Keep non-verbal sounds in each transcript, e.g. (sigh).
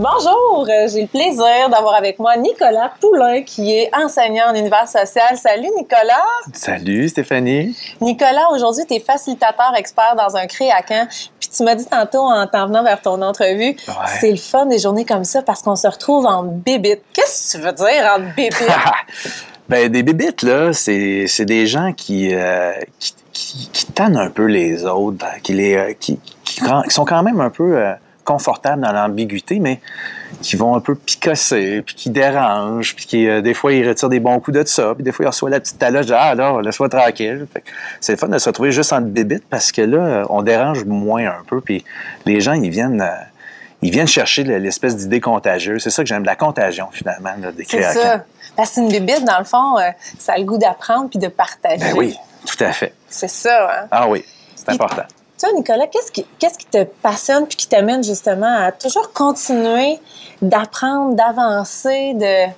Bonjour, euh, j'ai le plaisir d'avoir avec moi Nicolas Poulain qui est enseignant en univers social. Salut Nicolas. Salut Stéphanie. Nicolas, aujourd'hui tu es facilitateur expert dans un créacan. Puis tu m'as dit tantôt en t'en venant vers ton entrevue, c'est le fun des journées comme ça parce qu'on se retrouve en bébite. Qu'est-ce que tu veux dire en bébite? (laughs) ben des bébites là, c'est des gens qui, euh, qui, qui, tannent un peu les autres, qui les euh, qui, qui, sont quand même un peu confortables dans l'ambiguïté, mais qui vont un peu picosser, puis qui dérangent, puis qui, euh, des fois, ils retirent des bons coups de ça, puis des fois, ils reçoivent la petite taloche, ah là, laisse-moi tranquille. C'est le fun de se retrouver juste en bébite parce que là, on dérange moins un peu, puis les gens, ils viennent... Euh, ils viennent chercher l'espèce d'idée contagieuse. C'est ça que j'aime, la contagion, finalement, là, des C'est ça. Parce qu'une bébite, dans le fond, euh, ça a le goût d'apprendre puis de partager. Ben oui, tout à fait. C'est ça, hein? Ah oui, c'est important. Toi, Nicolas, qu'est-ce qui, te passionne puis qui t'amène justement à toujours continuer d'apprendre, d'avancer, de...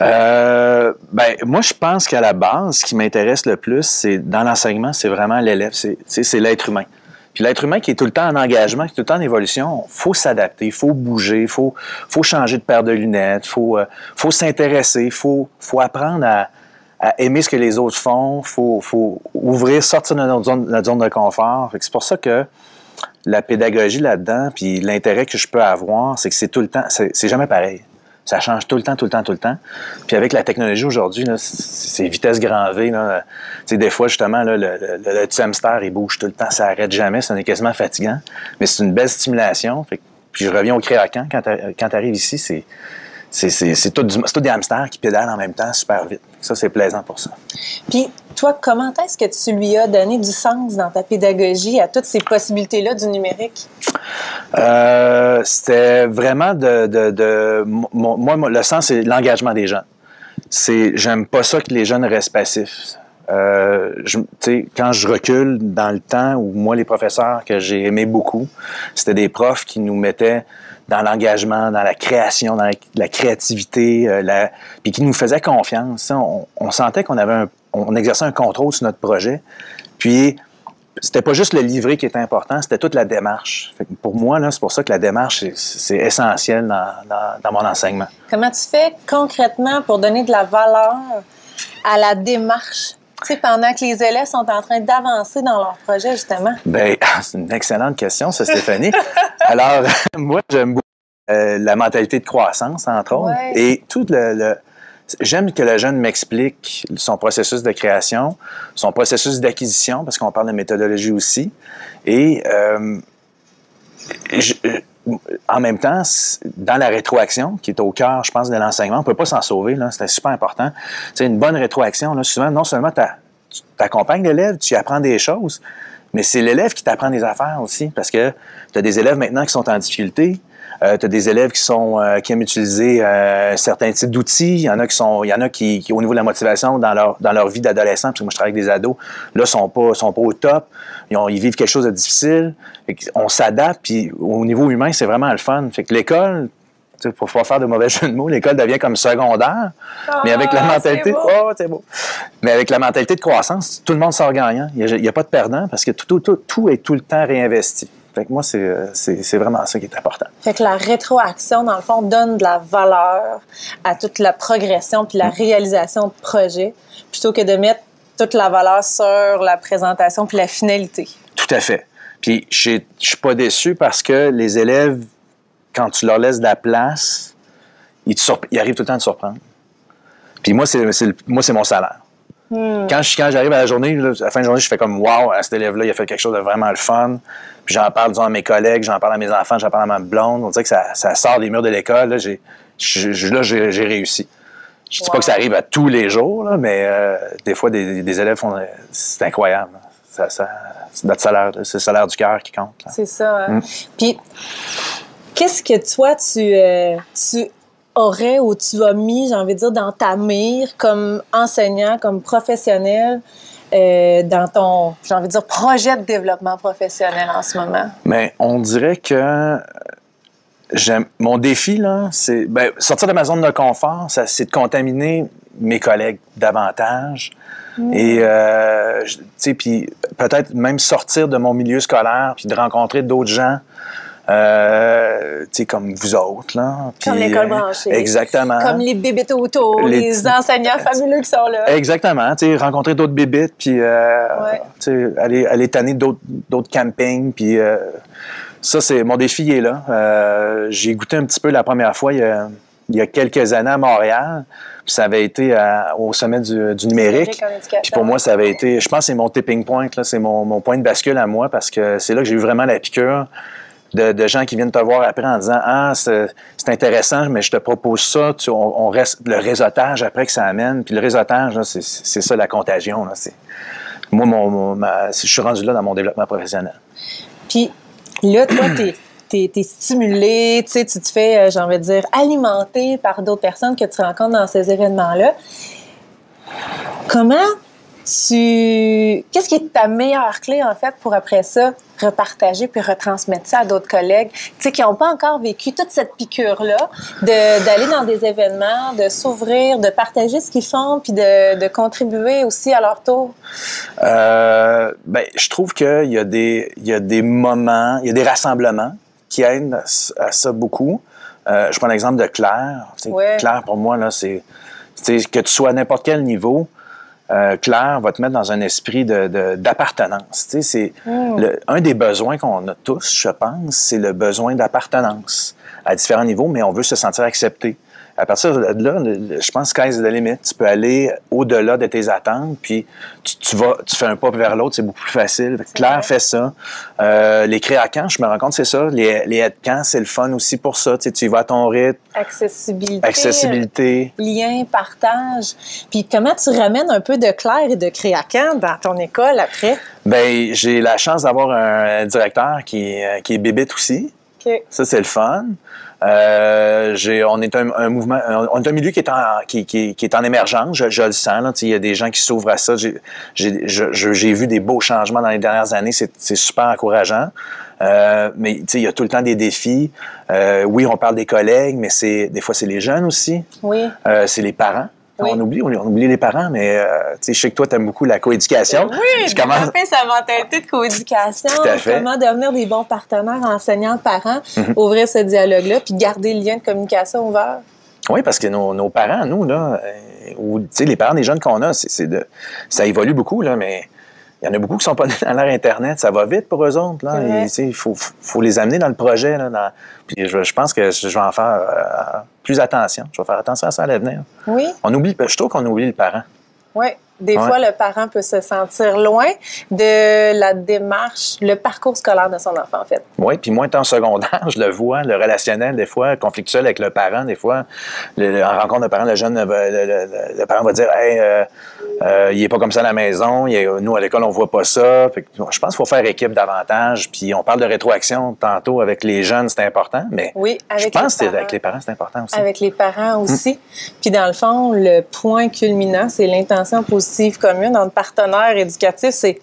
Euh, ben, moi, je pense qu'à la base, ce qui m'intéresse le plus, c'est dans l'enseignement, c'est vraiment l'élève, c'est, c'est l'être humain. Puis l'être humain qui est tout le temps en engagement, qui est tout le temps en évolution, faut s'adapter, faut bouger, faut faut changer de paire de lunettes, faut euh, faut s'intéresser, faut faut apprendre à, à aimer ce que les autres font, faut, faut ouvrir, sortir de notre zone, notre zone de confort. C'est pour ça que la pédagogie là-dedans, puis l'intérêt que je peux avoir, c'est que c'est tout le temps, c'est jamais pareil. Ça change tout le temps, tout le temps, tout le temps. Puis avec la technologie aujourd'hui, c'est vitesse grand V. Là. Des fois, justement, là, le, le, le, hamster, il bouge tout le temps, ça arrête jamais, ça est quasiment fatigant. Mais c'est une belle stimulation. puis je reviens au créacan, quand tu arrives ici, c'est c'est tout, tout, des hamsters qui pédalent en même temps super vite. Ça, c'est plaisant pour ça. Puis, toi, comment est-ce que tu lui as donné du sens dans ta pédagogie à toutes ces possibilités-là du numérique? Euh, C'était vraiment de, de, de, Moi, le sens, c'est l'engagement des jeunes. C'est, j'aime pas ça que les jeunes restent passifs. Euh, quand je recule dans le temps où moi, les professeurs que j'ai aimé beaucoup, c'était des profs qui nous mettaient dans l'engagement, dans la création, dans la, créativité, euh, puis qui nous faisaient confiance. On, sentait qu'on avait un, on exerçait un contrôle sur notre projet. Puis c'était pas juste le livret qui était important, c'était toute la démarche. pour moi, c'est pour ça que la démarche, c'est essentiel dans, mon enseignement. Comment tu fais concrètement pour donner de la valeur à la démarche tu sais, pendant que les élèves sont en train d'avancer dans leur projet, justement? Bien, (laughs) c'est une excellente question, ça, Stéphanie. (laughs) Alors, (laughs) moi, j'aime beaucoup euh, la mentalité de croissance, entre autres. Et tout le, J'aime que le jeune m'explique son processus de création, son processus d'acquisition, parce qu'on parle de méthodologie aussi. Et euh, en même temps, dans la rétroaction, qui est au cœur, je pense, de l'enseignement, on ne peut pas s'en sauver, c'est super important. C'est une bonne rétroaction. Là, souvent, non seulement tu accompagnes l'élève, tu apprends des choses, mais c'est l'élève qui t'apprend des affaires aussi, parce que tu as des élèves maintenant qui sont en difficulté, euh, tu as des élèves qui sont euh, qui aiment utiliser euh, certains types d'outils. Il y en a qui sont, il y en a qui, au niveau de la motivation dans leur dans leur vie d'adolescent, parce que moi je travaille avec des ados, là sont pas sont pas au top. Ils, ils vivent quelque chose de difficile. On s'adapte. Puis au niveau humain, c'est vraiment le fun. Fait que l'école, pour pas faire de mauvais (laughs) jeu de mots, l'école devient comme secondaire, mais avec la ah, mentalité, oh, c'est beau. Mais avec la mentalité de croissance, tout le monde sort gagnant. Il n'y a, pas de perdant parce que tout, tout, tout est tout le temps réinvesti. Fait que moi, euh, c'est vraiment ça qui est important. Fait que la rétroaction, dans le fond, donne de la valeur à toute la progression puis la mm. réalisation de projet, plutôt que de mettre toute la valeur sur la présentation puis la finalité. Tout à fait. Puis je suis pas déçu parce que les élèves, quand tu leur laisses de la place, ils, ils arrivent tout le temps à te surprendre. Puis moi, c'est moi c'est mon salaire. Hmm. Quand, j'arrive à la journée, à la fin de journée, je fais comme Wow, cet élève-là, il a fait quelque chose de vraiment le fun. Puis j'en parle disons, à mes collègues, j'en parle à mes enfants, j'en parle à ma blonde. On dirait que ça, ça sort des murs de l'école. Là, j'ai, j'ai, réussi. Je dis pas que ça arrive à tous les jours, là, mais euh, des fois, des, des élèves font. C'est incroyable. Ça, ça, c'est notre salaire, c'est le salaire du cœur qui compte. C'est ça. Hein. Hmm. Puis, qu'est-ce que toi, tu, euh, tu aurais ou tu as mis, j'ai envie de dire, dans ta mire comme enseignant, comme professionnel, euh, dans ton, j'ai envie de dire, projet de développement professionnel en ce moment? Mais on dirait que mon défi, là, c'est ben, sortir de ma zone de confort, c'est de contaminer mes collègues davantage. Mm. Et, euh, tu sais, puis peut-être même sortir de mon milieu scolaire, puis de rencontrer d'autres gens euh, sais, comme vous autres, là. Comme l'école euh, branchée. Exactement. Comme les bébés autour, Les enseignants fabuleux qui sont là. Exactement, tu sais, rencontrer d'autres bébites, puis euh, Ouais. aller, aller tanner d'autres, campings, puis euh, ça, c'est mon défi est là. Euh, j'ai goûté un petit peu la première fois il y a, il y a quelques années à Montréal, puis ça avait été à- au sommet du, du numérique. Puis pour moi, ça avait été, je pense que c'est mon tipping point, c'est mon, mon point de bascule à moi, parce que c'est là que j'ai eu vraiment la piqûre de, gens qui viennent te voir après en disant Ah, c'est intéressant, mais je te propose ça. On, reste le réseautage après que ça amène. Puis le réseautage, c'est ça la contagion. Là, moi, mon, je suis rendu là dans mon développement professionnel. Puis là, toi, t'es t'es es stimulé, tu tu te fais, euh, j'ai envie de dire, alimenter par d'autres personnes que tu rencontres dans ces événements-là. Comment tu... Qu'est-ce qui est ta meilleure clé, en fait, pour après ça, repartager puis retransmettre ça à d'autres collègues, tu sais, qui n'ont pas encore vécu toute cette piqûre-là, de- d'aller dans des événements, de s'ouvrir, de partager ce qu'ils font, puis de, de contribuer aussi à leur tour? Euh, ben, je trouve qu'il y, a des- il y a des moments, il y a des rassemblements qui aident à, ça beaucoup. Euh, je prends l'exemple de Claire. Ouais. Claire, pour moi, là, c'est que tu sois à n'importe quel niveau. Euh, Claire va te mettre dans un esprit de- de- d'appartenance. Tu sais, c'est le- un des besoins qu'on a tous, je pense, c'est le besoin d'appartenance à différents niveaux, mais on veut se sentir accepté. À partir de là, je pense que the limit. Tu peux aller au-delà de tes attentes, puis tu, tu vas, tu fais un pas vers l'autre, c'est beaucoup plus facile. Claire vrai. fait ça. Euh, les créacamps, je me rends compte, c'est ça. Les, les headcamps, c'est le fun aussi pour ça. Tu, sais, tu y vas à ton rythme, Accessibilité. accessibilité. lien, partage. Puis comment tu ramènes un peu de clair et de créacan dans ton école après? Ben, j'ai la chance d'avoir un directeur qui, est- qui est bébite aussi. OK. Ça, c'est le fun. Euh, j'ai, on est un, un mouvement, un- on est un milieu qui est en, qui, qui- qui est en émergence. Je, je le sens. Il y a des gens qui s'ouvrent à ça. J'ai, j'ai, je- je- j'ai vu des beaux changements dans les dernières années. C'est, c'est super encourageant. Euh, mais il y a tout le temps des défis. Euh, oui, on parle des collègues, mais c'est des fois c'est les jeunes aussi. Oui. Euh, c'est les parents. Oui. On oublie, on, oublie les parents, mais euh, tu sais, je sais que toi, tu aimes beaucoup la coéducation. Oui, Je commence- développer sa mentalité de coéducation, Tout à fait. comment devenir des bons partenaires enseignants-parents, Mhm. ouvrir ce dialogue-là, puis garder le lien de communication ouvert. Oui, parce que nos, nos parents, nous, là, euh, ou tu sais, les parents des jeunes qu'on a, c'est de, ça évolue beaucoup, là, mais il y en a beaucoup qui sont pas nés dans l'ère Internet. Ça va vite pour eux autres. Là, il faut, faut les amener dans le projet. Là, dans- puis je, je pense que je vais en faire euh, plus attention. Je vais faire attention à ça à l'avenir. Oui, On oublie, je trouve qu'on oublie le parent. oui. Des Ouais. fois, le parent peut se sentir loin de la démarche, le parcours scolaire de son enfant, en fait. Oui, puis moi, étant secondaire, (laughs) je le vois, le relationnel, des fois, conflictuel avec le parent, des fois, le- le- en rencontre de parent, le jeune, le, parent va dire Hey, euh, euh, il est pas comme ça à la maison, il est- nous, à l'école, on voit pas ça. Fait que, je pense qu'il faut faire équipe davantage, puis on parle de rétroaction tantôt avec les jeunes, c'est important, mais Oui, avec je pense que avec les parents, c'est important aussi. Avec les parents aussi. Puis dans le fond, le point culminant, c'est l'intention positive commune entre partenaires éducatifs, c'est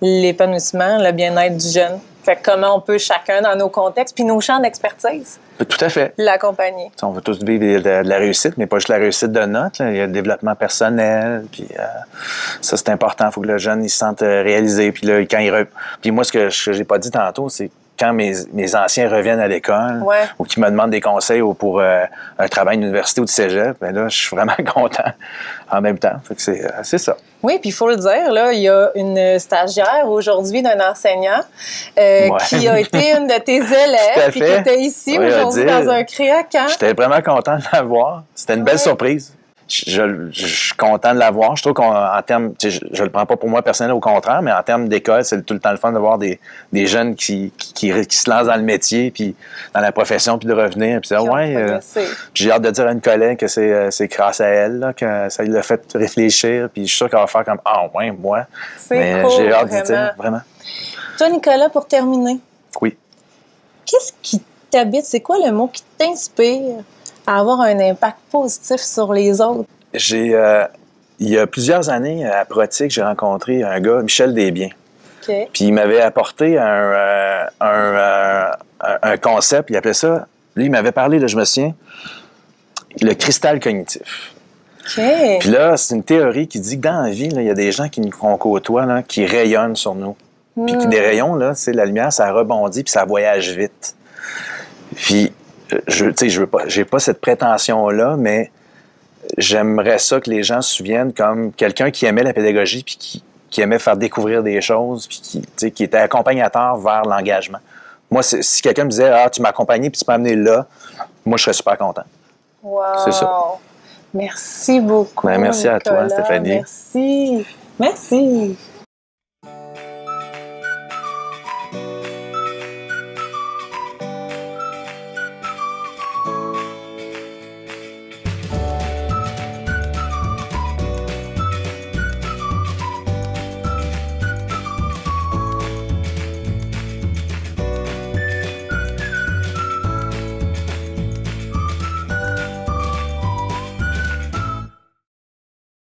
l'épanouissement, le bien-être du jeune. Fait que comment on peut chacun dans nos contextes, puis nos champs d'expertise, Tout à fait. l'accompagner. On veut tous vivre de, de la réussite, mais pas juste la réussite de là. Il y a le développement personnel, puis euh, ça, c'est important. Il faut que le jeune il se sente euh, réalisé. Puis là, quand il re- Puis moi, ce que je n'ai pas dit tantôt, c'est quand mes, mes anciens reviennent à l'école Ouais. ou qui me demandent des conseils ou pour euh, un travail d'université ou de cégep, ben là, je suis vraiment (laughs) content en même temps. C'est, euh, c'est ça. Oui, puis il faut le dire, là, il y a une stagiaire aujourd'hui d'un enseignant euh, Ouais. qui a été une de tes (laughs) élèves, puis qui était ici Oui, aujourd'hui dans un créacamp. J'étais vraiment content de la voir. C'était une belle surprise. Je, suis content de la voir. Je trouve qu'en termes, je, je le prends pas pour moi personnel, au contraire, mais en termes d'école, c'est tout le temps le fun de voir des, des jeunes qui, qui, qui- qui se lancent dans le métier, puis dans la profession, puis de revenir. Puis ouais, euh, j'ai hâte de dire à une collègue que c'est, euh, c'est grâce à elle là, que ça l'a fait réfléchir. Puis je suis sûr qu'elle va faire comme Ah, ouais, moi. C'est Mais cool, j'ai hâte de vraiment. dire, vraiment. Toi, Nicolas, pour terminer, Oui. qu'est-ce qui t'habite? C'est quoi le mot qui t'inspire? À avoir un impact positif sur les autres? J'ai, euh, il y a plusieurs années, à Protic, j'ai rencontré un gars, Michel Desbiens. OK. Puis il m'avait apporté un, euh, un, euh, un- un concept, il appelait ça, lui, il m'avait parlé, là, je me souviens, le cristal cognitif. OK. Puis là, c'est une théorie qui dit que dans la vie, là, il y a des gens qui nous côtoie, là, qui rayonnent sur nous. Puis Hmm. des rayons, là, c'est la lumière, ça rebondit, puis ça voyage vite. Puis, je, je veux pas, j'ai pas cette prétention-là, mais j'aimerais ça que les gens se souviennent comme quelqu'un qui aimait la pédagogie puis qui, qui aimait faire découvrir des choses puis qui, qui était accompagnateur vers l'engagement. Moi, si quelqu'un me disait, ah, tu m'as accompagné puis tu m'as amené là, moi, je serais super content. Wow. C'est ça. Merci beaucoup. Ben, merci à toi. Stéphanie. Merci. Merci.